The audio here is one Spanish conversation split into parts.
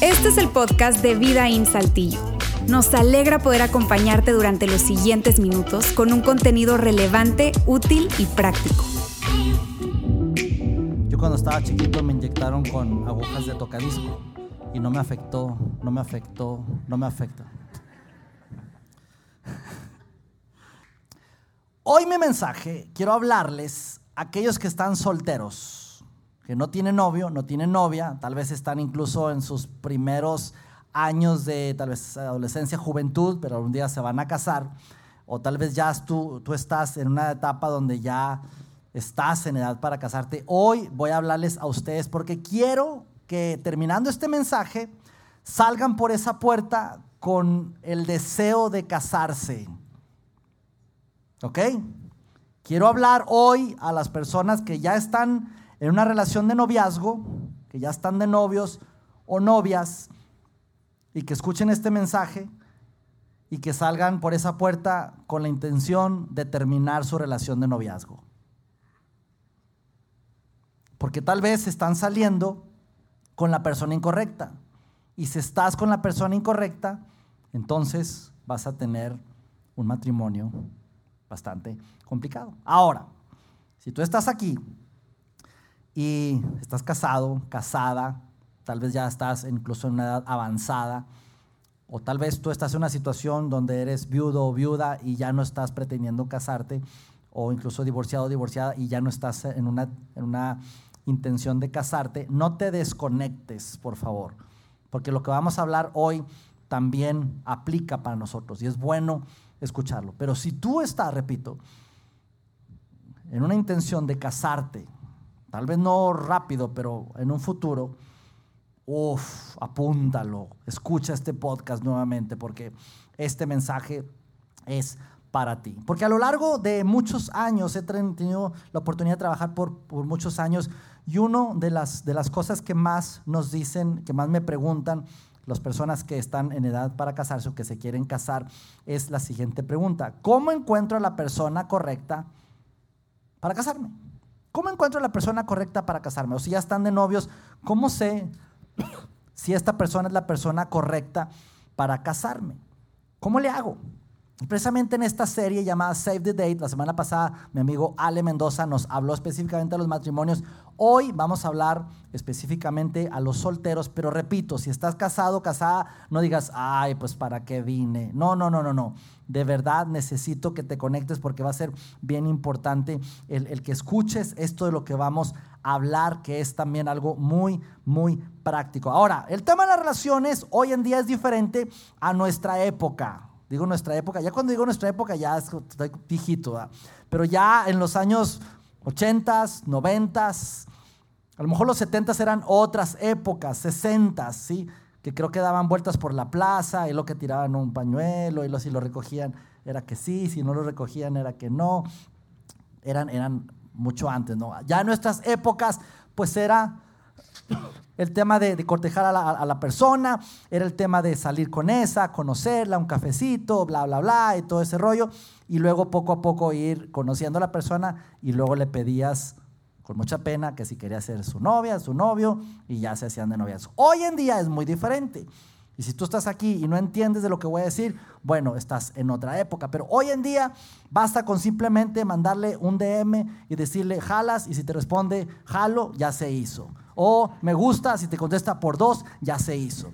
Este es el podcast de Vida en Saltillo. Nos alegra poder acompañarte durante los siguientes minutos con un contenido relevante, útil y práctico. Yo cuando estaba chiquito me inyectaron con agujas de tocadisco y no me afectó, no me afectó, no me afecta. Hoy mi mensaje quiero hablarles aquellos que están solteros, que no tienen novio, no tienen novia, tal vez están incluso en sus primeros años de tal vez adolescencia, juventud, pero algún día se van a casar, o tal vez ya tú, tú estás en una etapa donde ya estás en edad para casarte. Hoy voy a hablarles a ustedes porque quiero que terminando este mensaje salgan por esa puerta con el deseo de casarse. ¿Ok? Quiero hablar hoy a las personas que ya están en una relación de noviazgo, que ya están de novios o novias, y que escuchen este mensaje y que salgan por esa puerta con la intención de terminar su relación de noviazgo. Porque tal vez están saliendo con la persona incorrecta. Y si estás con la persona incorrecta, entonces vas a tener un matrimonio bastante complicado. Ahora, si tú estás aquí y estás casado, casada, tal vez ya estás incluso en una edad avanzada, o tal vez tú estás en una situación donde eres viudo o viuda y ya no estás pretendiendo casarte, o incluso divorciado o divorciada y ya no estás en una, en una intención de casarte, no te desconectes, por favor, porque lo que vamos a hablar hoy también aplica para nosotros y es bueno escucharlo. Pero si tú estás, repito, en una intención de casarte, tal vez no rápido, pero en un futuro, uff, apúntalo, escucha este podcast nuevamente porque este mensaje es para ti. Porque a lo largo de muchos años he tenido la oportunidad de trabajar por, por muchos años y una de las, de las cosas que más nos dicen, que más me preguntan, las personas que están en edad para casarse o que se quieren casar es la siguiente pregunta. ¿Cómo encuentro a la persona correcta para casarme? ¿Cómo encuentro a la persona correcta para casarme? O si ya están de novios, ¿cómo sé si esta persona es la persona correcta para casarme? ¿Cómo le hago? Precisamente en esta serie llamada Save the Date, la semana pasada mi amigo Ale Mendoza nos habló específicamente de los matrimonios. Hoy vamos a hablar específicamente a los solteros, pero repito, si estás casado, casada, no digas, ay, pues para qué vine. No, no, no, no, no. De verdad necesito que te conectes porque va a ser bien importante el, el que escuches esto de lo que vamos a hablar, que es también algo muy, muy práctico. Ahora, el tema de las relaciones hoy en día es diferente a nuestra época. Digo nuestra época, ya cuando digo nuestra época ya estoy viejito, pero ya en los años 80s, 90s, a lo mejor los 70s eran otras épocas, 60s, ¿sí? que creo que daban vueltas por la plaza y lo que tiraban un pañuelo y lo, si lo recogían era que sí, si no lo recogían era que no. Eran, eran mucho antes, ¿no? Ya en nuestras épocas, pues era el tema de, cortejar a la, a la, persona, era el tema de salir con esa, conocerla, un cafecito, bla, bla, bla, y todo ese rollo. Y luego poco a poco ir conociendo a la persona y luego le pedías con mucha pena que si quería ser su novia, su novio, y ya se hacían de novias. Hoy en día es muy diferente. Y si tú estás aquí y no entiendes de lo que voy a decir, bueno, estás en otra época. Pero hoy en día basta con simplemente mandarle un DM y decirle jalas y si te responde jalo, ya se hizo. O me gusta, si te contesta por dos, ya se hizo.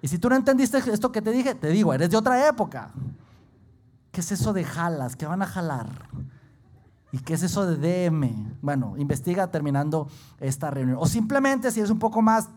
Y si tú no entendiste esto que te dije, te digo, eres de otra época. ¿Qué es eso de jalas? ¿Qué van a jalar? ¿Y qué es eso de DM? Bueno, investiga terminando esta reunión. O simplemente, si eres un poco más,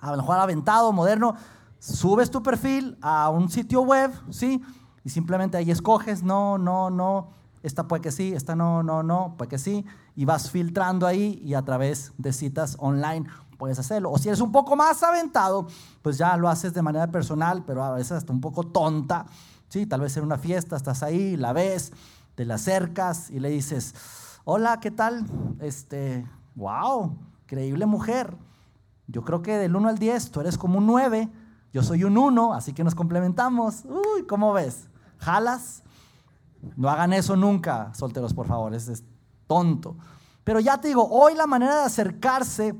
a lo mejor aventado, moderno, subes tu perfil a un sitio web, ¿sí? Y simplemente ahí escoges, no, no, no, esta puede que sí, esta no, no, no, puede que sí, y vas filtrando ahí y a través de citas online puedes hacerlo. O si eres un poco más aventado, pues ya lo haces de manera personal, pero a veces hasta un poco tonta, ¿sí? Tal vez en una fiesta estás ahí, la ves, te la acercas y le dices, hola, ¿qué tal? Este, wow, increíble mujer. Yo creo que del 1 al 10 tú eres como un 9, yo soy un 1, así que nos complementamos. Uy, ¿cómo ves? ¿Jalas? No hagan eso nunca, solteros, por favor, es, tonto. Pero ya te digo, hoy la manera de acercarse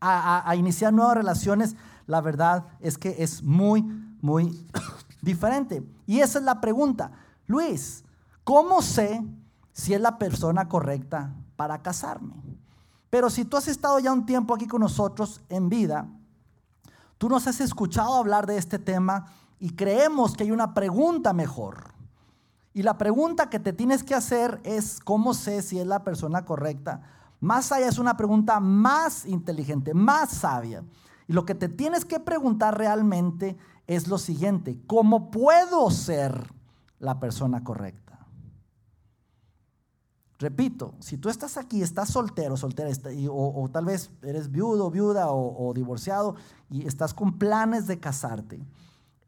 a iniciar nuevas relaciones, la verdad es que es muy, muy diferente. Y esa es la pregunta. Luis, ¿cómo sé si es la persona correcta para casarme? Pero si tú has estado ya un tiempo aquí con nosotros en vida, tú nos has escuchado hablar de este tema y creemos que hay una pregunta mejor. Y la pregunta que te tienes que hacer es, ¿cómo sé si es la persona correcta? Más allá es una pregunta más inteligente, más sabia. Y lo que te tienes que preguntar realmente es lo siguiente, ¿cómo puedo ser la persona correcta? Repito, si tú estás aquí, estás soltero, soltera, o, tal vez eres viudo, viuda o, divorciado y estás con planes de casarte,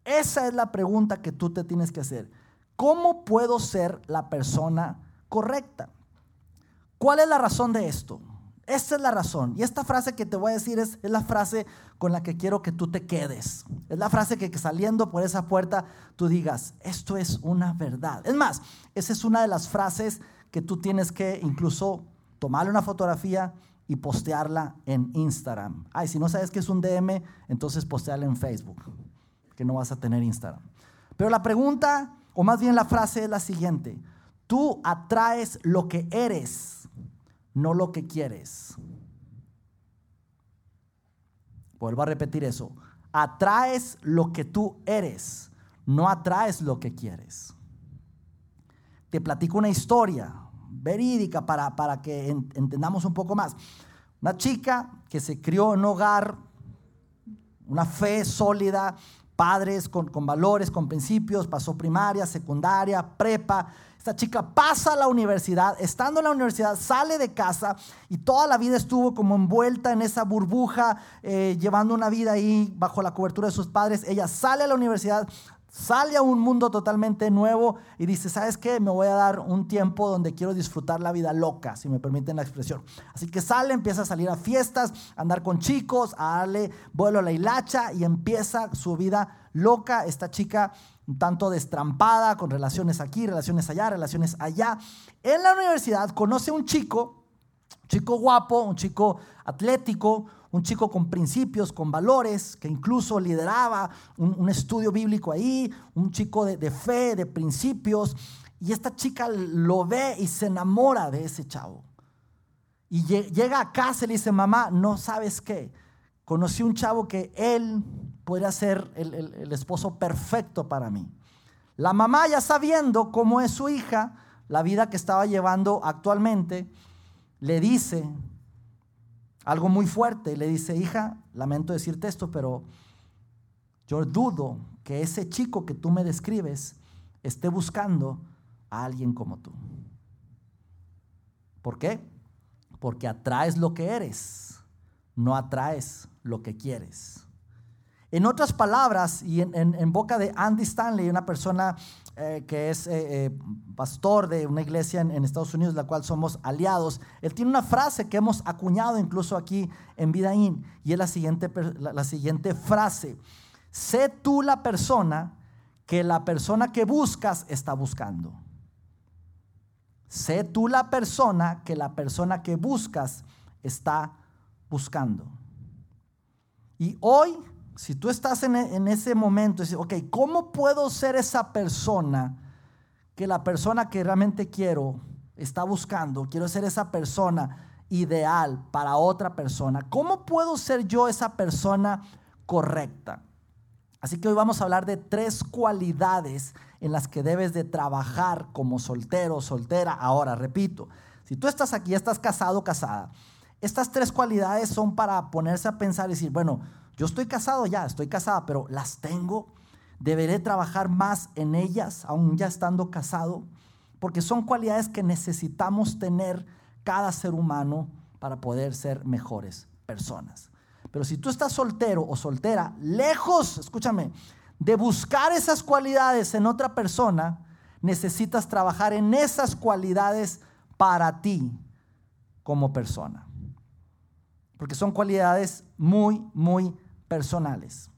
esa es la pregunta que tú te tienes que hacer. ¿Cómo puedo ser la persona correcta? ¿Cuál es la razón de esto? Esta es la razón. Y esta frase que te voy a decir es, la frase con la que quiero que tú te quedes. Es la frase que, saliendo por esa puerta tú digas, esto es una verdad. Es más, esa es una de las frases que tú tienes que incluso tomarle una fotografía y postearla en Instagram. Ay, si no sabes que es un DM, entonces postearla en Facebook, que no vas a tener Instagram. Pero la pregunta, o más bien la frase es la siguiente. Tú atraes lo que eres no lo que quieres. Vuelvo a repetir eso. Atraes lo que tú eres, no atraes lo que quieres. Te platico una historia verídica para, para que entendamos un poco más. Una chica que se crió en un hogar, una fe sólida, padres con, con valores, con principios, pasó primaria, secundaria, prepa, esta chica pasa a la universidad, estando en la universidad sale de casa y toda la vida estuvo como envuelta en esa burbuja, eh, llevando una vida ahí bajo la cobertura de sus padres. Ella sale a la universidad, sale a un mundo totalmente nuevo y dice, ¿sabes qué? Me voy a dar un tiempo donde quiero disfrutar la vida loca, si me permiten la expresión. Así que sale, empieza a salir a fiestas, a andar con chicos, a darle vuelo a la hilacha y empieza su vida loca. Esta chica un tanto destrampada, con relaciones aquí, relaciones allá, relaciones allá. En la universidad conoce un chico, un chico guapo, un chico atlético, un chico con principios, con valores, que incluso lideraba un, estudio bíblico ahí, un chico de, fe, de principios. Y esta chica lo ve y se enamora de ese chavo. Y llega a casa y le dice, mamá, no sabes qué, conocí un chavo que él podría ser el, esposo perfecto para mí. La mamá ya sabiendo cómo es su hija, la vida que estaba llevando actualmente, le dice algo muy fuerte. Le dice, hija, lamento decirte esto, pero yo dudo que ese chico que tú me describes esté buscando a alguien como tú. ¿Por qué? Porque atraes lo que eres, no atraes lo que quieres. En otras palabras, y en, boca de Andy Stanley, una persona eh, que es eh, eh, pastor de una iglesia en, Estados Unidos, la cual somos aliados, él tiene una frase que hemos acuñado incluso aquí en Vidaín, y es la siguiente, la siguiente frase. Sé tú la persona que la persona que buscas está buscando. Sé tú la persona que la persona que buscas está buscando. Y hoy si tú estás en, ese momento, dices, ok, ¿cómo puedo ser esa persona que la persona que realmente quiero está buscando? Quiero ser esa persona ideal para otra persona. ¿Cómo puedo ser yo esa persona correcta? Así que hoy vamos a hablar de tres cualidades en las que debes de trabajar como soltero o soltera. Ahora, repito, si tú estás aquí, estás casado o casada, estas tres cualidades son para ponerse a pensar y decir, bueno, yo estoy casado ya, estoy casada, pero las tengo. Deberé trabajar más en ellas, aún ya estando casado, porque son cualidades que necesitamos tener cada ser humano para poder ser mejores personas. Pero si tú estás soltero o soltera, lejos, escúchame, de buscar esas cualidades en otra persona, necesitas trabajar en esas cualidades para ti como persona. Porque son cualidades muy, muy personales.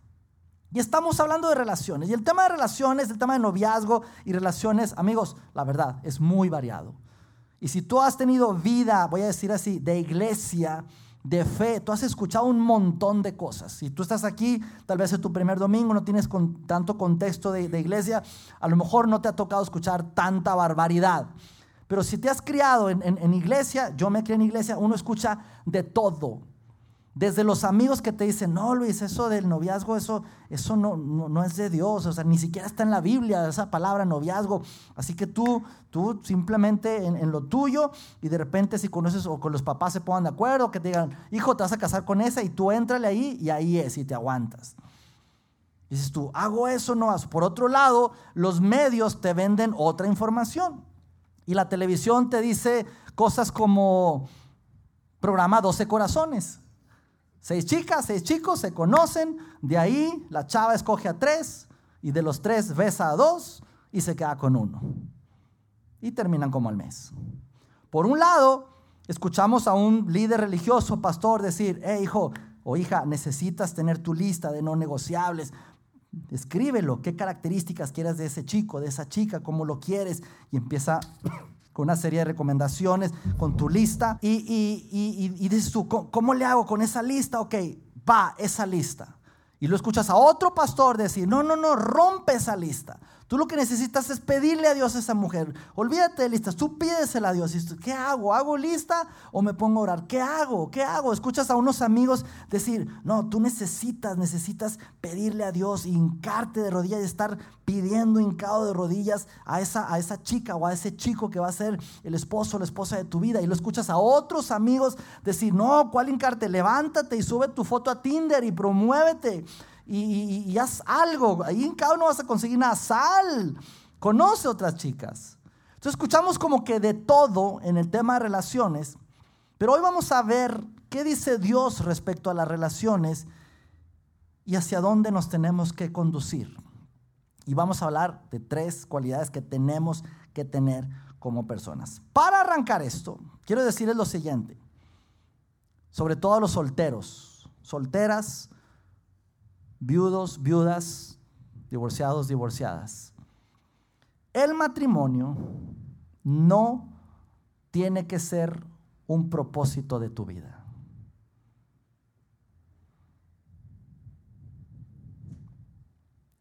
Y estamos hablando de relaciones. Y el tema de relaciones, el tema de noviazgo y relaciones, amigos, la verdad, es muy variado. Y si tú has tenido vida, voy a decir así, de iglesia, de fe, tú has escuchado un montón de cosas. Si tú estás aquí, tal vez es tu primer domingo, no tienes con, tanto contexto de, iglesia, a lo mejor no te ha tocado escuchar tanta barbaridad. Pero si te has criado en, en iglesia, yo me crié en iglesia, uno escucha de todo. Desde los amigos que te dicen, no Luis, eso del noviazgo, eso, eso no, no, es de Dios, o sea, ni siquiera está en la Biblia esa palabra noviazgo. Así que tú, tú simplemente en, lo tuyo y de repente si conoces o con los papás se pongan de acuerdo, que te digan, hijo, te vas a casar con esa y tú entrale ahí y ahí es y te aguantas. dices tú, hago eso, no Por otro lado, los medios te venden otra información y la televisión te dice cosas como programa 12 corazones. Seis chicas, seis chicos se conocen, de ahí la chava escoge a tres y de los tres besa a dos y se queda con uno. Y terminan como al mes. Por un lado, escuchamos a un líder religioso, pastor, decir, hey hijo o hija, necesitas tener tu lista de no negociables. Escríbelo, qué características quieras de ese chico, de esa chica, cómo lo quieres. Y empieza con una serie de recomendaciones, con tu lista. Y, y, dices tú, ¿cómo le hago con esa lista? Ok, va esa lista. Y lo escuchas a otro pastor decir, no, no, no, rompe esa lista. Tú lo que necesitas es pedirle a Dios a esa mujer. Olvídate de listas, tú pídesela a Dios. ¿Qué hago? ¿Hago lista o me pongo a orar? ¿Qué hago? ¿Qué hago? Escuchas a unos amigos decir, no, tú necesitas, necesitas pedirle a Dios, hincarte de rodillas y estar pidiendo hincado de rodillas a esa, a esa chica o a ese chico que va a ser el esposo o la esposa de tu vida. Y lo escuchas a otros amigos decir, no, ¿cuál hincarte? Levántate y sube tu foto a Tinder y promuévete y, haz algo. Ahí en cada uno vas a conseguir una sal. Conoce otras chicas. Entonces escuchamos como que de todo en el tema de relaciones, pero hoy vamos a ver qué dice Dios respecto a las relaciones y hacia dónde nos tenemos que conducir. Y vamos a hablar de tres cualidades que tenemos que tener como personas. Para arrancar esto, quiero decirles lo siguiente, sobre todo a los solteros, solteras, viudos, viudas, divorciados, divorciadas. El matrimonio no tiene que ser un propósito de tu vida.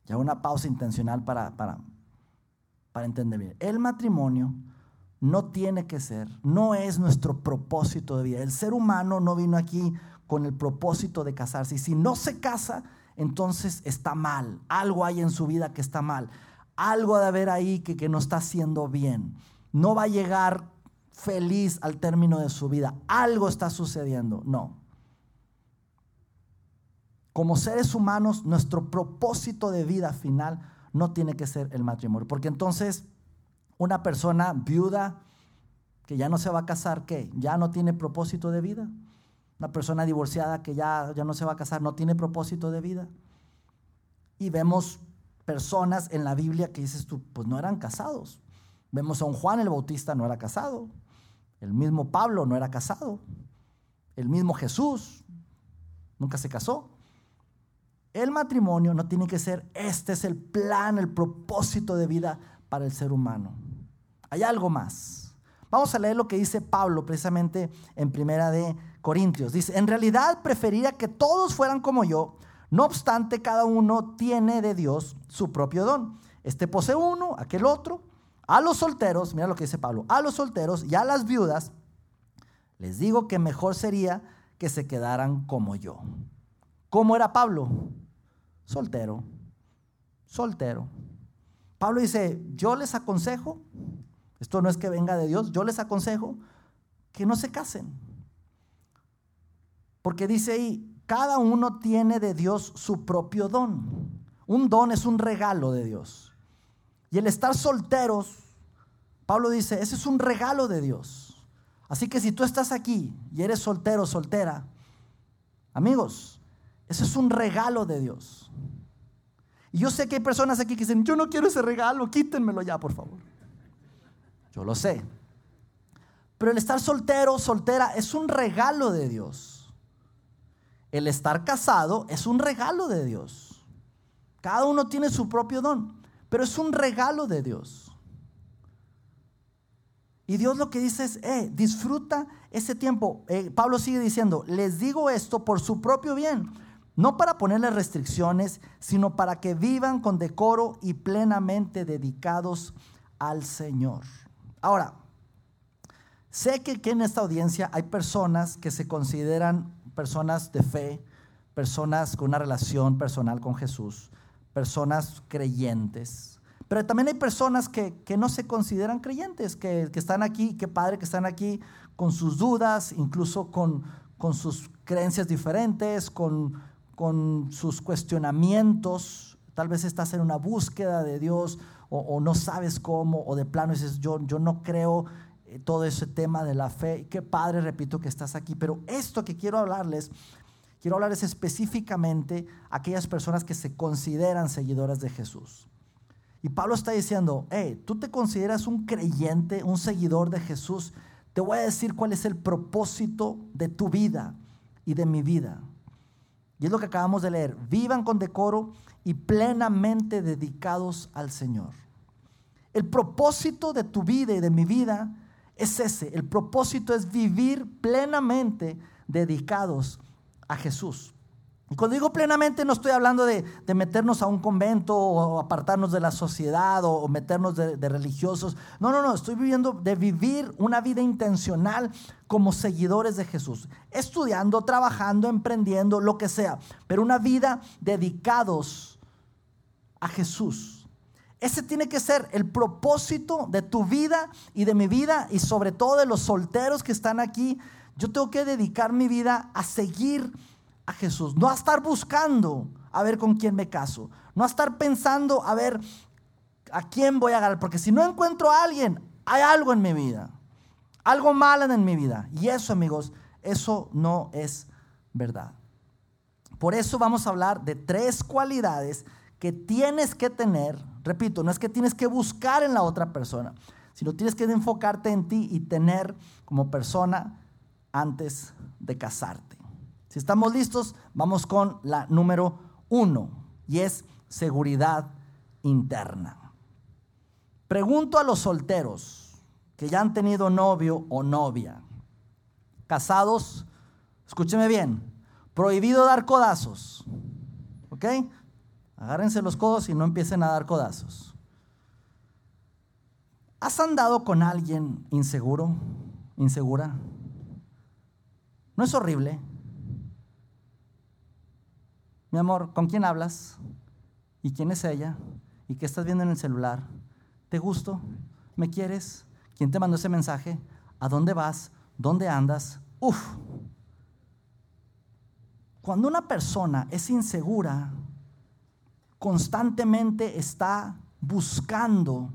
Ya una pausa intencional para, para, para entender bien. El matrimonio no tiene que ser, no es nuestro propósito de vida. El ser humano no vino aquí con el propósito de casarse. Y si no se casa, entonces está mal. Algo hay en su vida que está mal. Algo de haber ahí que, que no está haciendo bien. No va a llegar feliz al término de su vida. Algo está sucediendo. No. Como seres humanos, nuestro propósito de vida final no tiene que ser el matrimonio. Porque entonces una persona viuda que ya no se va a casar, ¿qué? ¿Ya no tiene propósito de vida? Una persona divorciada que ya, ya no se va a casar no tiene propósito de vida. Y vemos personas en la Biblia que dices tú, pues no eran casados. Vemos a un Juan el Bautista no era casado. El mismo Pablo no era casado. El mismo Jesús nunca se casó. El matrimonio no tiene que ser, este es el plan, el propósito de vida para el ser humano. Hay algo más. Vamos a leer lo que dice Pablo precisamente en Primera de Corintios. Dice, en realidad preferiría que todos fueran como yo, no obstante cada uno tiene de Dios su propio don. Este posee uno, aquel otro. A los solteros, mira lo que dice Pablo, a los solteros y a las viudas, les digo que mejor sería que se quedaran como yo. ¿Cómo era Pablo? Soltero, soltero. Pablo dice, yo les aconsejo, esto no es que venga de Dios, yo les aconsejo que no se casen. Porque dice ahí, cada uno tiene de Dios su propio don. Un don es un regalo de Dios. Y el estar solteros, Pablo dice, ese es un regalo de Dios. Así que si tú estás aquí y eres soltero, soltera, amigos, ese es un regalo de Dios. Y yo sé que hay personas aquí que dicen, yo no quiero ese regalo, quítenmelo ya, por favor. Yo lo sé. Pero el estar soltero, soltera, es un regalo de Dios. El estar casado es un regalo de Dios. Cada uno tiene su propio don, pero es un regalo de Dios. Y Dios lo que dice es, eh, disfruta ese tiempo. Eh, Pablo sigue diciendo, les digo esto por su propio bien, no para ponerles restricciones, sino para que vivan con decoro y plenamente dedicados al Señor. Ahora, sé que, que en esta audiencia hay personas que se consideran personas de fe, personas con una relación personal con Jesús, personas creyentes. Pero también hay personas que, no se consideran creyentes, que, están aquí, qué padre que están aquí con sus dudas, incluso con, con sus creencias diferentes, con, con sus cuestionamientos. Tal vez estás en una búsqueda de Dios o, no sabes cómo, o de plano dices, yo, yo no creo eh, todo ese tema de la fe. Qué padre, repito, que estás aquí. Pero esto que quiero hablarles, quiero hablarles específicamente a aquellas personas que se consideran seguidoras de Jesús. Y Pablo está diciendo, hey, tú te consideras un creyente, un seguidor de Jesús. Te voy a decir cuál es el propósito de tu vida y de mi vida. Y es lo que acabamos de leer. Vivan con decoro y plenamente dedicados al Señor. El propósito de tu vida y de mi vida es ese. El propósito es vivir plenamente dedicados a Jesús. Y cuando digo plenamente no estoy hablando de, meternos a un convento o apartarnos de la sociedad o, meternos de, de, religiosos. No, no, no, estoy viviendo de vivir una vida intencional como seguidores de Jesús. Estudiando, trabajando, emprendiendo, lo que sea. Pero una vida dedicados a Jesús. Ese tiene que ser el propósito de tu vida y de mi vida y sobre todo de los solteros que están aquí. Yo tengo que dedicar mi vida a seguir a Jesús, no a estar buscando a ver con quién me caso, no a estar pensando a ver a quién voy a agarrar, porque si no encuentro a alguien, hay algo en mi vida, algo malo en mi vida. Y eso, amigos, eso no es verdad. Por eso vamos a hablar de tres cualidades que tienes que tener, repito, no es que tienes que buscar en la otra persona, sino tienes que enfocarte en ti y tener como persona antes de casarte. Si estamos listos, vamos con la número uno y es seguridad interna. Pregunto a los solteros que ya han tenido novio o novia, casados, escúcheme bien, prohibido dar codazos, ¿ok? Agárrense los codos y no empiecen a dar codazos. ¿Has andado con alguien inseguro, insegura? ¿No es horrible? Mi amor, ¿con quién hablas? ¿Y quién es ella? ¿Y qué estás viendo en el celular? ¿Te gusto? ¿Me quieres? ¿Quién te mandó ese mensaje? ¿A dónde vas? ¿Dónde andas? Uf. Cuando una persona es insegura, constantemente está buscando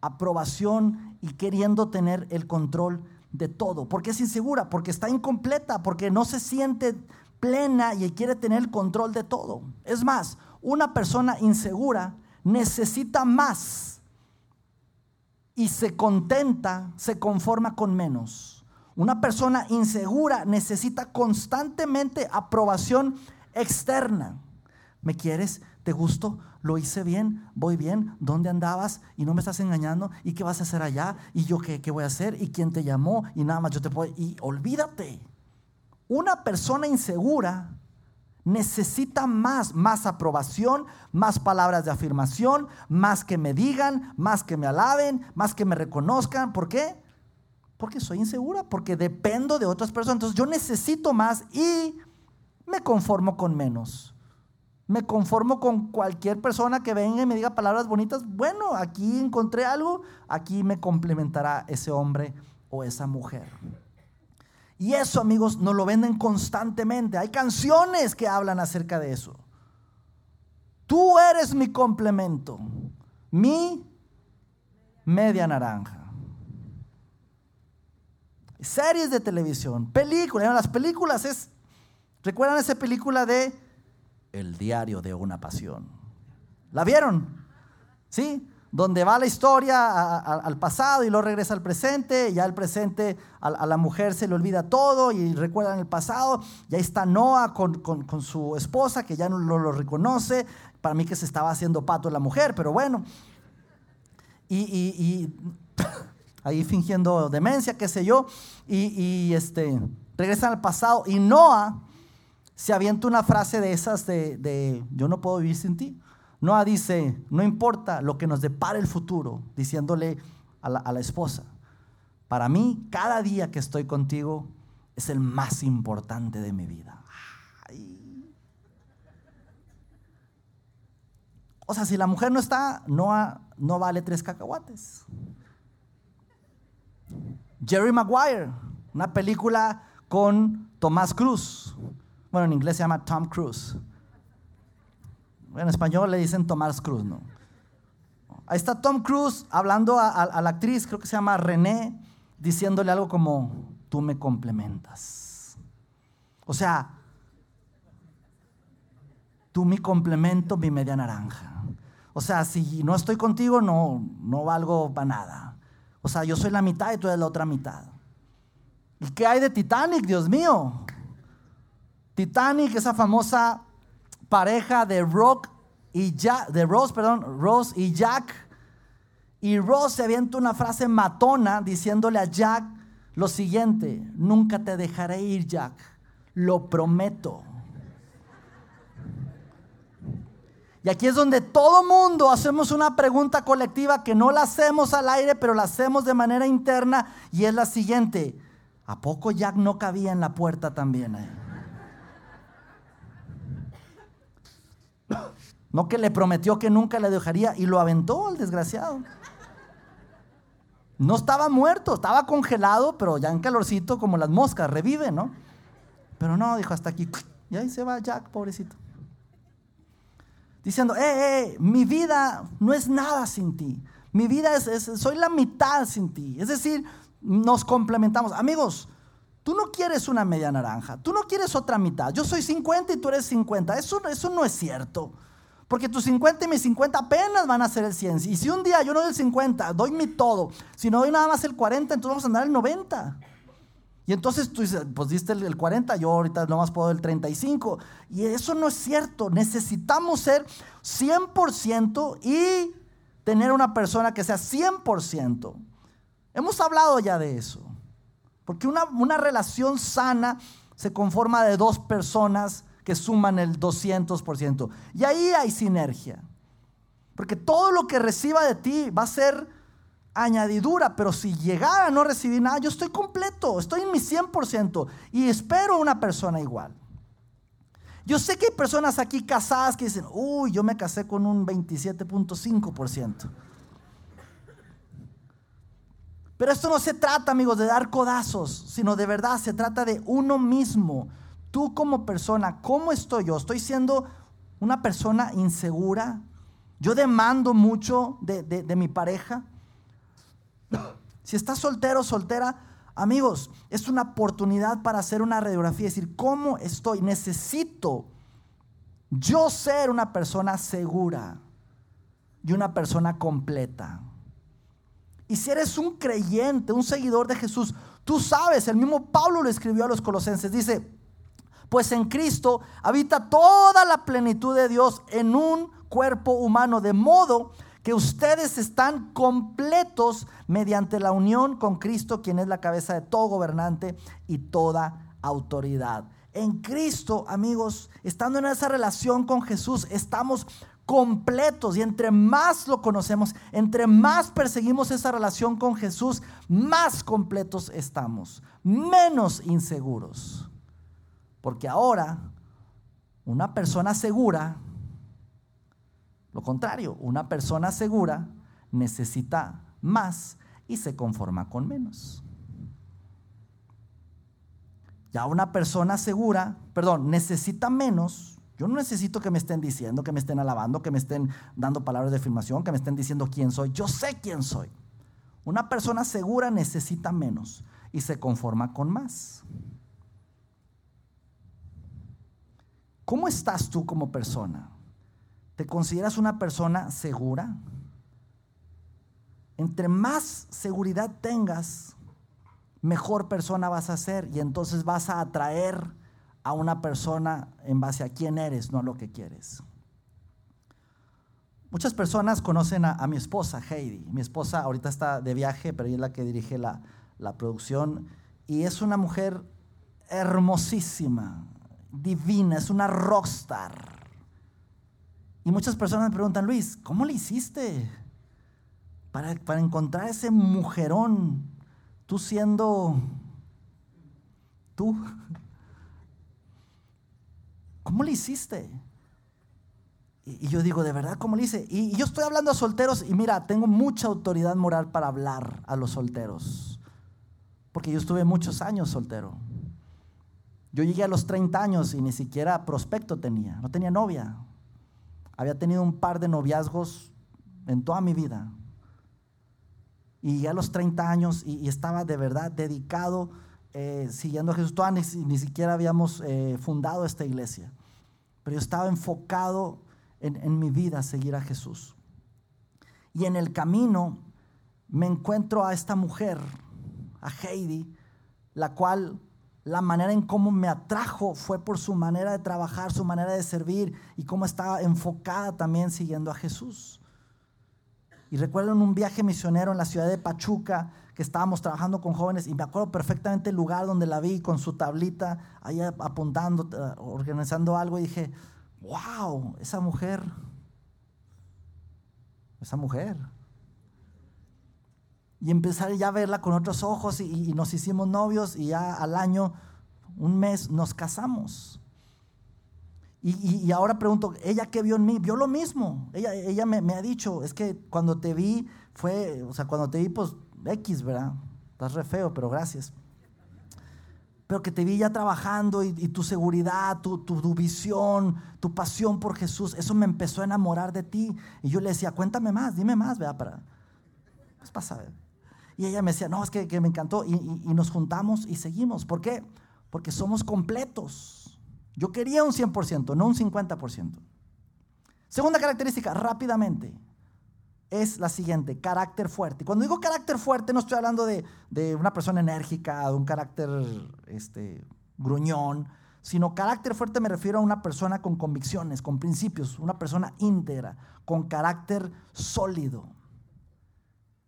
aprobación y queriendo tener el control de todo. Porque es insegura, porque está incompleta, porque no se siente plena y quiere tener el control de todo. Es más, una persona insegura necesita más y se contenta, se conforma con menos. Una persona insegura necesita constantemente aprobación externa. ¿Me quieres? ¿Te gustó? ¿Lo hice bien? ¿Voy bien? ¿Dónde andabas? ¿Y no me estás engañando? ¿Y qué vas a hacer allá? ¿Y yo qué, qué voy a hacer? ¿Y quién te llamó? Y nada más yo te puedo... Y olvídate. Una persona insegura necesita más, más aprobación, más palabras de afirmación, más que me digan, más que me alaben, más que me reconozcan. ¿Por qué? Porque soy insegura, porque dependo de otras personas. Entonces yo necesito más y me conformo con menos. Me conformo con cualquier persona que venga y me diga palabras bonitas. Bueno, aquí encontré algo, aquí me complementará ese hombre o esa mujer. Y eso, amigos, nos lo venden constantemente. Hay canciones que hablan acerca de eso. Tú eres mi complemento, mi media naranja. Series de televisión, películas. Las películas es. ¿Recuerdan esa película de el diario de una pasión. ¿La vieron? ¿Sí? Donde va la historia al pasado y luego regresa al presente, ya el presente a, la mujer se le olvida todo y recuerdan el pasado, y ahí está Noah con, su esposa que ya no lo, reconoce, para mí que se estaba haciendo pato la mujer, pero bueno. Y, ahí fingiendo demencia, qué sé yo, y, este, regresan al pasado. Y Noah se avienta una frase de esas de, yo no puedo vivir sin ti. Noah dice, no importa lo que nos depare el futuro, diciéndole a la, a la esposa, para mí cada día que estoy contigo es el más importante de mi vida. O sea, si la mujer no está, no, no vale tres cacahuates. Jerry Maguire, una película con Tomás Cruz. Bueno, en inglés se llama Tom Cruise. En español le dicen Tomás Cruz, ¿no? Ahí está Tom Cruise hablando a, la actriz, creo que se llama René, diciéndole algo como, tú me complementas. O sea, tú mi complemento, mi media naranja. O sea, si no estoy contigo, no, no valgo para nada. O sea, yo soy la mitad y tú eres la otra mitad. ¿Y qué hay de Titanic, Dios mío? Titanic, esa famosa pareja de Rock y Jack, de Rose, perdón, Rose y Jack. Y Rose se avienta una frase matona diciéndole a Jack lo siguiente: Nunca te dejaré ir, Jack. Lo prometo. Y aquí es donde todo mundo hacemos una pregunta colectiva que no la hacemos al aire, pero la hacemos de manera interna y es la siguiente. ¿A poco Jack no cabía en la puerta también? Eh? No que le prometió que nunca le dejaría y lo aventó el desgraciado. No estaba muerto, estaba congelado, pero ya en calorcito como las moscas, revive, ¿no? Pero no, dijo hasta aquí. Y ahí se va Jack, pobrecito diciendo, eh, eh, eh, mi vida no es nada sin ti. Mi vida es, soy la mitad sin ti. Es decir, nos complementamos. Amigos, tú no quieres una media naranja, tú no quieres otra mitad. Yo soy 50 y tú eres 50. Eso, eso no es cierto. Porque tus 50 y mis 50 apenas van a ser el 100. Y si un día yo no doy el 50, doy mi todo. Si no doy nada más el 40, entonces vamos a andar el 90. Y entonces tú dices, pues diste el 40, yo ahorita nomás puedo el 35. Y eso no es cierto. Necesitamos ser 100% y tener una persona que sea 100%. Hemos hablado ya de eso. Porque una, una relación sana se conforma de dos personas que suman el 200%. Y ahí hay sinergia. Porque todo lo que reciba de ti va a ser añadidura, pero si llegara a no recibir nada, yo estoy completo, estoy en mi 100% y espero una persona igual. Yo sé que hay personas aquí casadas que dicen, uy, yo me casé con un 27.5%. Pero esto no se trata, amigos, de dar codazos, sino de verdad se trata de uno mismo. Tú como persona, ¿cómo estoy yo? ¿Estoy siendo una persona insegura? ¿Yo demando mucho de, de mi pareja? Si estás soltero soltera, amigos, es una oportunidad para hacer una radiografía y decir, ¿cómo estoy? Necesito yo ser una persona segura y una persona completa. Y si eres un creyente, un seguidor de Jesús, tú sabes, el mismo Pablo lo escribió a los colosenses, dice, pues en Cristo habita toda la plenitud de Dios en un cuerpo humano, de modo que ustedes están completos mediante la unión con Cristo, quien es la cabeza de todo gobernante y toda autoridad. En Cristo, amigos, estando en esa relación con Jesús, estamos completos y entre más lo conocemos, entre más perseguimos esa relación con Jesús, más completos estamos, menos inseguros. Porque ahora una persona segura lo contrario, una persona segura necesita más y se conforma con menos. Ya una persona segura, perdón, necesita menos. Yo no necesito que me estén diciendo, que me estén alabando, que me estén dando palabras de afirmación, que me estén diciendo quién soy. Yo sé quién soy. Una persona segura necesita menos y se conforma con más. ¿Cómo estás tú como persona? ¿Te consideras una persona segura? Entre más seguridad tengas, mejor persona vas a ser y entonces vas a atraer a una persona en base a quién eres, no a lo que quieres. Muchas personas conocen a, mi esposa, Heidi. Mi esposa ahorita está de viaje, pero ella es la que dirige la, la producción. Y es una mujer hermosísima, divina, es una rockstar. Y muchas personas me preguntan, Luis, ¿cómo le hiciste para, para encontrar ese mujerón? Tú siendo tú. ¿Cómo le hiciste? Y, yo digo, ¿de verdad cómo le hice? Y, y yo estoy hablando a solteros y mira, tengo mucha autoridad moral para hablar a los solteros. Porque yo estuve muchos años soltero. Yo llegué a los 30 años y ni siquiera prospecto tenía, no tenía novia. Había tenido un par de noviazgos en toda mi vida. Y llegué a los 30 años y, estaba de verdad dedicado, eh, siguiendo a Jesús. Todavía ni, siquiera habíamos eh, fundado esta iglesia. Pero yo estaba enfocado en, en mi vida a seguir a Jesús. Y en el camino me encuentro a esta mujer, a Heidi, la cual la manera en cómo me atrajo fue por su manera de trabajar, su manera de servir y cómo estaba enfocada también siguiendo a Jesús. Y recuerdo en un viaje misionero en la ciudad de Pachuca que estábamos trabajando con jóvenes y me acuerdo perfectamente el lugar donde la vi con su tablita ahí apuntando, eh, organizando algo y dije, wow, esa mujer, esa mujer y empezar ya a verla con otros ojos y, nos hicimos novios y ya al año, un mes, nos casamos. Y, ahora pregunto, ¿ella qué vio en mí? Vio lo mismo. Ella, ella me, ha dicho, es que cuando te vi fue, o sea, cuando te vi, pues X, ¿verdad? Estás re feo, pero gracias. Pero que te vi ya trabajando y, tu seguridad, tu, tu, visión, tu pasión por Jesús, eso me empezó a enamorar de ti. Y yo le decía, cuéntame más, dime más, ¿verdad? Para, pues pasa, ¿verdad? Y ella me decía, no, es que, me encantó. Y, nos juntamos y seguimos. ¿Por qué? Porque somos completos. Yo quería un 100%, no un 50%. Segunda característica, rápidamente, es la siguiente, carácter fuerte. Cuando digo carácter fuerte, no estoy hablando de, una persona enérgica, de un carácter este, gruñón, sino carácter fuerte me refiero a una persona con convicciones, con principios, una persona íntegra, con carácter sólido.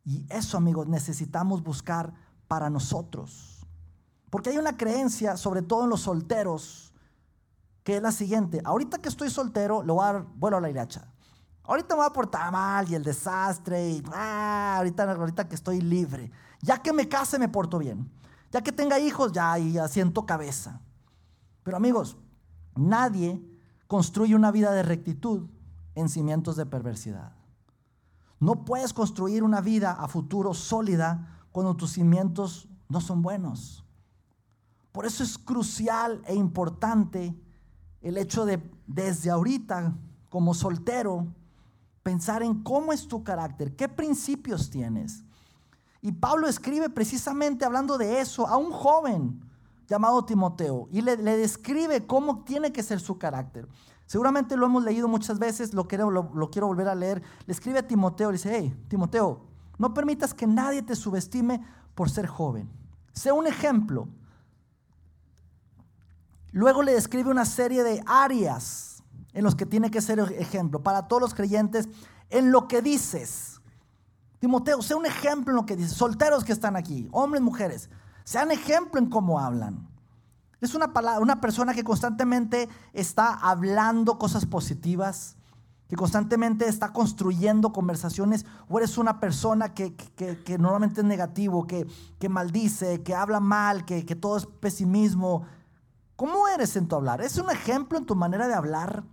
Y eso, amigos, necesitamos buscar para nosotros. Porque hay una creencia, sobre todo en los solteros, que es la siguiente. Ahorita que estoy soltero, lo voy a dar vuelo a la hilacha. Ahorita me voy a portar mal y el desastre. Y ah, ahorita, ahorita que estoy libre. Ya que me case, me porto bien. Ya que tenga hijos, ya y asiento cabeza. Pero amigos, nadie construye una vida de rectitud en cimientos de perversidad. No puedes construir una vida a futuro sólida cuando tus cimientos no son buenos. Por eso es crucial e importante el hecho de desde ahorita, como soltero, pensar en cómo es tu carácter, qué principios tienes. Y Pablo escribe precisamente hablando de eso a un joven llamado Timoteo y le, describe cómo tiene que ser su carácter. Seguramente lo hemos leído muchas veces, lo quiero, volver a leer. Le escribe a Timoteo, le dice, hey, Timoteo, no permitas que nadie te subestime por ser joven. Sé un ejemplo. Luego le describe una serie de áreas en los que tiene que ser ejemplo para todos los creyentes en lo que dices. Timoteo, sé un ejemplo en lo que dices. Solteros que están aquí, hombres, mujeres, sean ejemplo en cómo hablan. Es una, una persona que constantemente está hablando cosas positivas, que constantemente está construyendo conversaciones, o eres una persona que, normalmente es negativo, que, maldice, que habla mal, que, que todo es pesimismo. ¿Cómo eres en tu hablar? ¿Es un ejemplo en tu manera de hablar?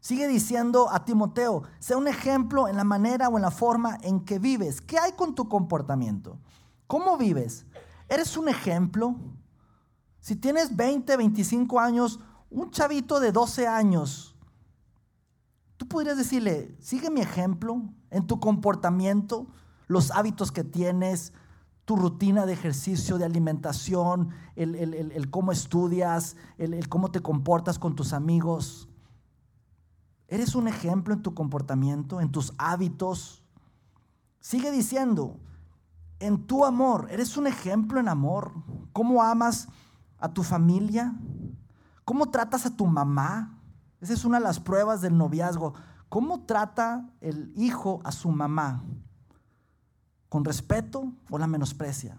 Sigue diciendo a Timoteo, sea un ejemplo en la manera o en la forma en que vives. ¿Qué hay con tu comportamiento? ¿Cómo vives? ¿Eres un ejemplo? Si tienes 20, 25 años, un chavito de 12 años, tú podrías decirle, sigue mi ejemplo en tu comportamiento, los hábitos que tienes, tu rutina de ejercicio, de alimentación, el, cómo estudias, el cómo te comportas con tus amigos. ¿Eres un ejemplo en tu comportamiento, en tus hábitos? Sigue diciendo, en tu amor, ¿eres un ejemplo en amor? ¿Cómo amas? A tu familia? ¿Cómo tratas a tu mamá? Esa es una de las pruebas del noviazgo. ¿Cómo trata el hijo a su mamá? ¿Con respeto o la menosprecia?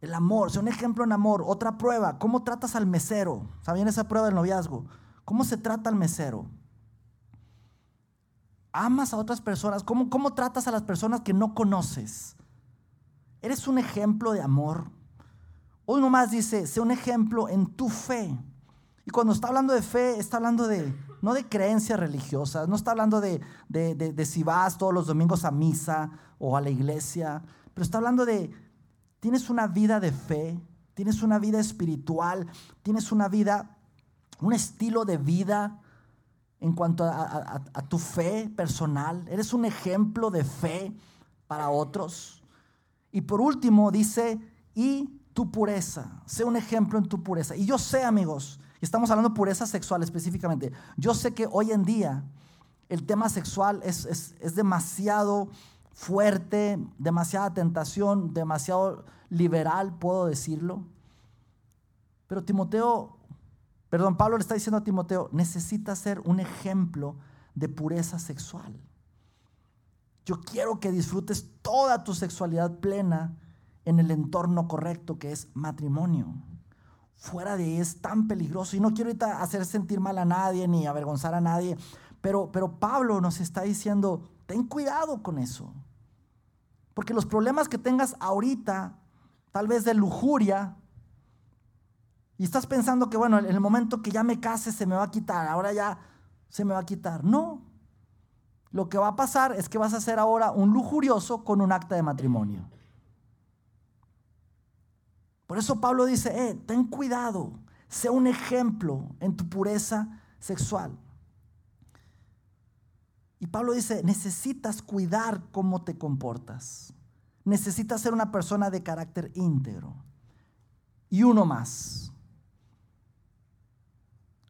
El amor, sea un ejemplo en amor. Otra prueba, ¿cómo tratas al mesero? ¿Sabían esa prueba del noviazgo? ¿Cómo se trata al mesero? ¿Amas a otras personas? ¿Cómo, ¿Cómo tratas a las personas que no conoces? ¿Eres un ejemplo de amor? Hoy nomás dice, sé un ejemplo en tu fe. Y cuando está hablando de fe, está hablando de, no de creencias religiosas, no está hablando de, de, de si vas todos los domingos a misa o a la iglesia, pero está hablando de tienes una vida de fe, tienes una vida espiritual, tienes una vida, un estilo de vida en cuanto a, tu fe personal, eres un ejemplo de fe para otros. Y por último dice, y tu pureza, sé un ejemplo en tu pureza. Y yo sé, amigos, y estamos hablando de pureza sexual específicamente, yo sé que hoy en día el tema sexual es, es, es demasiado fuerte, demasiada tentación, demasiado liberal, puedo decirlo. Pero Timoteo, perdón, Pablo le está diciendo a Timoteo, necesita ser un ejemplo de pureza sexual. Yo quiero que disfrutes toda tu sexualidad plena en el entorno correcto que es matrimonio. Fuera de ahí es tan peligroso y no quiero ahorita hacer sentir mal a nadie ni avergonzar a nadie, pero, pero Pablo nos está diciendo, ten cuidado con eso. Porque los problemas que tengas ahorita, tal vez de lujuria, y estás pensando que, bueno, en el momento que ya me case se me va a quitar, ahora ya se me va a quitar. No. Lo que va a pasar es que vas a ser ahora un lujurioso con un acta de matrimonio. Por eso Pablo dice, eh, ten cuidado, sea un ejemplo en tu pureza sexual. Y Pablo dice, necesitas cuidar cómo te comportas. Necesitas ser una persona de carácter íntegro. Y uno más.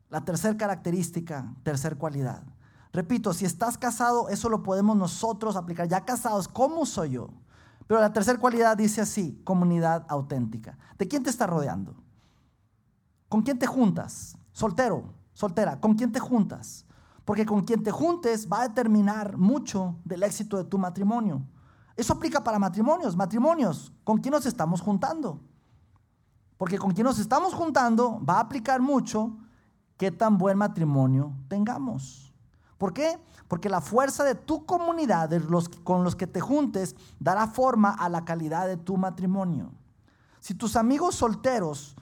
La tercera característica, tercera cualidad. Repito, si estás casado, eso lo podemos nosotros aplicar. Ya casados, ¿cómo soy yo? Pero la tercera cualidad dice así, comunidad auténtica. ¿De quién te está rodeando? ¿Con quién te juntas? Soltero, soltera, ¿con quién te juntas? Porque con quien te juntes va a determinar mucho del éxito de tu matrimonio. Eso aplica para matrimonios. Matrimonios, ¿con quién nos estamos juntando? Porque con quien nos estamos juntando va a aplicar mucho qué tan buen matrimonio tengamos. ¿Por qué? Porque la fuerza de tu comunidad, de los, con los que te juntes, dará forma a la calidad de tu matrimonio. Si tus amigos solteros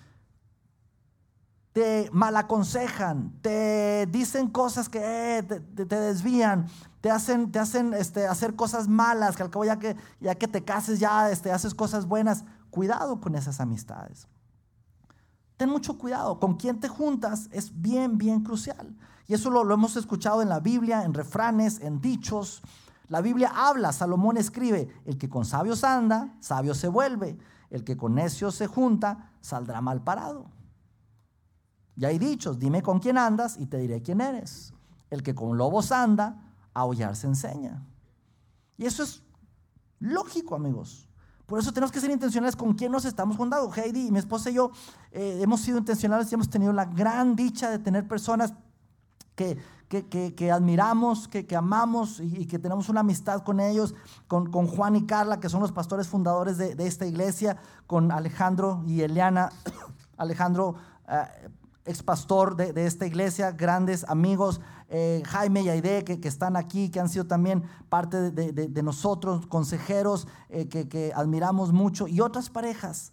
te malaconsejan, te dicen cosas que eh, te, desvían, te hacen, te hacen este, hacer cosas malas, que al cabo ya que, ya que te cases ya este, haces cosas buenas. Cuidado con esas amistades. Ten mucho cuidado, con quién te juntas es bien, bien crucial. Y eso lo, hemos escuchado en la Biblia, en refranes, en dichos. La Biblia habla, Salomón escribe, el que con sabios anda, sabio se vuelve. El que con necios se junta, saldrá mal parado. Ya hay dichos, dime con quién andas y te diré quién eres. El que con lobos anda, aullar se enseña. Y eso es lógico, amigos. Por eso tenemos que ser intencionales con quién nos estamos juntando. Heidi, mi esposa y yo eh, hemos sido intencionales y hemos tenido la gran dicha de tener personas que, que, admiramos, que, amamos y, que tenemos una amistad con ellos, con, Juan y Carla, que son los pastores fundadores de, esta iglesia, con Alejandro y Eliana. Alejandro eh, ex pastor de, esta iglesia, grandes amigos, eh, Jaime y Aide, que, están aquí, que han sido también parte de, nosotros, consejeros eh, que, admiramos mucho, y otras parejas.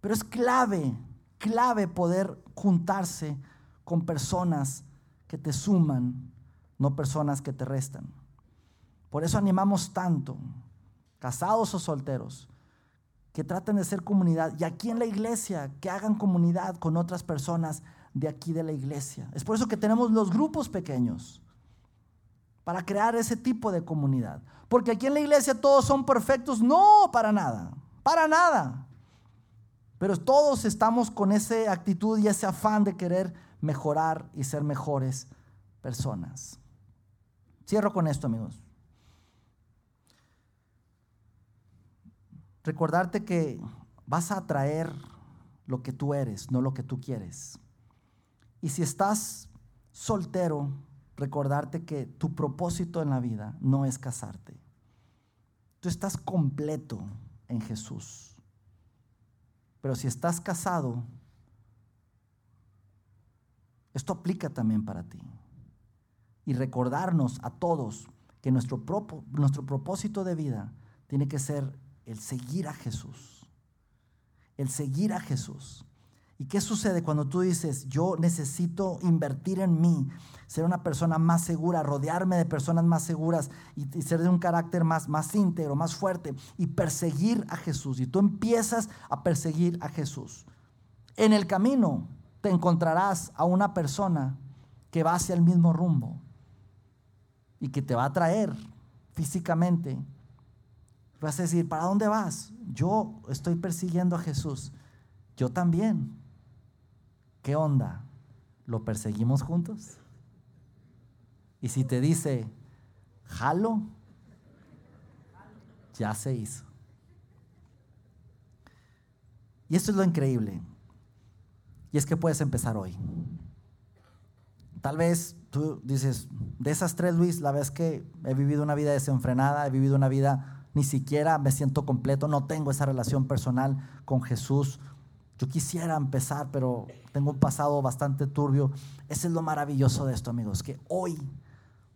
Pero es clave, clave poder juntarse con personas que te suman, no personas que te restan. Por eso animamos tanto, casados o solteros, que traten de ser comunidad y aquí en la iglesia que hagan comunidad con otras personas de aquí de la iglesia. Es por eso que tenemos los grupos pequeños para crear ese tipo de comunidad. Porque aquí en la iglesia todos son perfectos, no, para nada, para nada. Pero todos estamos con esa actitud y ese afán de querer mejorar y ser mejores personas. Cierro con esto, amigos. Recordarte que vas a atraer lo que tú eres, no lo que tú quieres. Y si estás soltero, recordarte que tu propósito en la vida no es casarte. Tú estás completo en Jesús. Pero si estás casado, esto aplica también para ti. Y recordarnos a todos que nuestro, nuestro propósito de vida tiene que ser el seguir a Jesús. El seguir a Jesús. ¿Y qué sucede cuando tú dices, yo necesito invertir en mí, ser una persona más segura, rodearme de personas más seguras y, ser de un carácter más, más íntegro, más fuerte y perseguir a Jesús? Y tú empiezas a perseguir a Jesús. En el camino te encontrarás a una persona que va hacia el mismo rumbo y que te va a traer físicamente. Vas a decir, ¿para dónde vas? Yo estoy persiguiendo a Jesús. Yo también. ¿qué onda? ¿Lo perseguimos juntos? Y si te dice, jalo, ya se hizo. Y esto es lo increíble. Y es que puedes empezar hoy. Tal vez tú dices, de esas tres, Luis, la vez que he vivido una vida desenfrenada, he vivido una vida, ni siquiera me siento completo, no tengo esa relación personal con Jesús, yo quisiera empezar, pero tengo un pasado bastante turbio. Ese es lo maravilloso de esto, amigos, que hoy,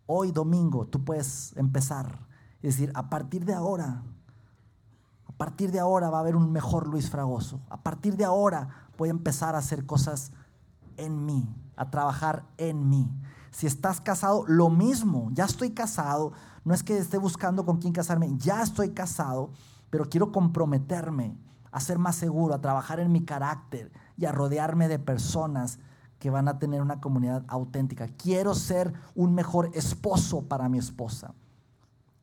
hoy domingo, tú puedes empezar. Es decir, a partir de ahora, partir de ahora va a haber un mejor Luis Fragoso. A partir de ahora voy a empezar a hacer cosas en mí, a trabajar en mí. Si estás casado, lo mismo. Ya estoy casado. No es que esté buscando con quién casarme. Ya estoy casado, pero quiero comprometerme a ser más seguro, a trabajar en mi carácter y a rodearme de personas que van a tener una comunidad auténtica. Quiero ser un mejor esposo para mi esposa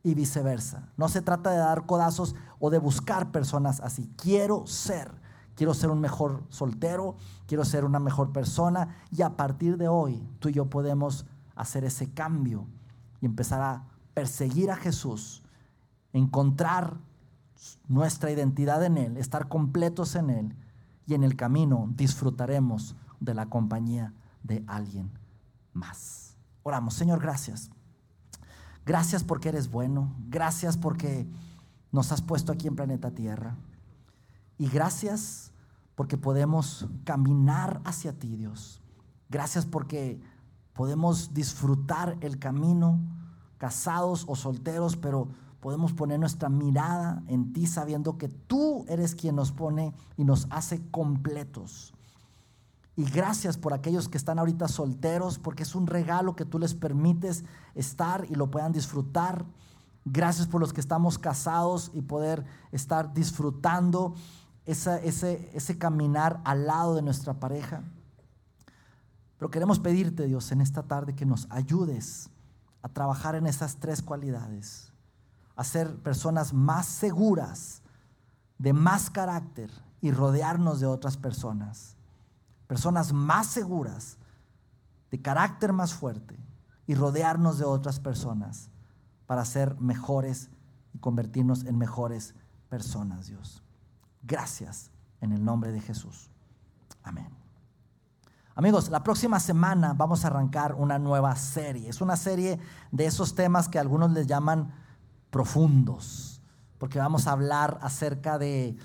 y viceversa. No se trata de dar codazos o de buscar personas así. Quiero ser, quiero ser un mejor soltero, quiero ser una mejor persona y a partir de hoy tú y yo podemos hacer ese cambio y empezar a perseguir a Jesús, encontrar nuestra identidad en Él, estar completos en Él y en el camino disfrutaremos de la compañía de alguien más. Oramos, Señor, gracias. Gracias porque eres bueno. Gracias porque nos has puesto aquí en planeta Tierra. Y gracias porque podemos caminar hacia ti, Dios. Gracias porque podemos disfrutar el camino, casados o solteros, pero podemos poner nuestra mirada en ti sabiendo que tú eres quien nos pone y nos hace completos. Y gracias por aquellos que están ahorita solteros, porque es un regalo que tú les permites estar y lo puedan disfrutar. Gracias por los que estamos casados y poder estar disfrutando ese, ese caminar al lado de nuestra pareja. Pero queremos pedirte, Dios, en esta tarde que nos ayudes a trabajar en esas tres cualidades a ser personas más seguras, de más carácter y rodearnos de otras personas. Personas más seguras, de carácter más fuerte y rodearnos de otras personas para ser mejores y convertirnos en mejores personas, Dios. Gracias en el nombre de Jesús. Amén. Amigos, la próxima semana vamos a arrancar una nueva serie. Es una serie de esos temas que algunos les llaman profundos, porque vamos a hablar acerca de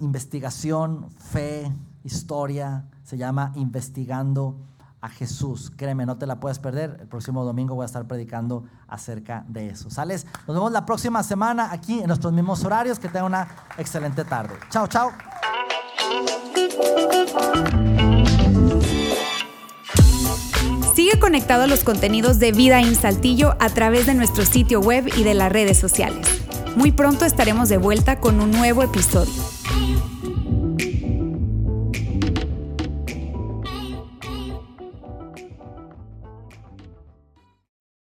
investigación, fe, historia, se llama Investigando a Jesús. Créeme, no te la puedes perder. El próximo domingo voy a estar predicando acerca de eso. ¿Sales? Nos vemos la próxima semana aquí en nuestros mismos horarios. Que tengan una excelente tarde. Chao, chao. Sigue conectado a los contenidos de Vida en Saltillo a través de nuestro sitio web y de las redes sociales. Muy pronto estaremos de vuelta con un nuevo episodio.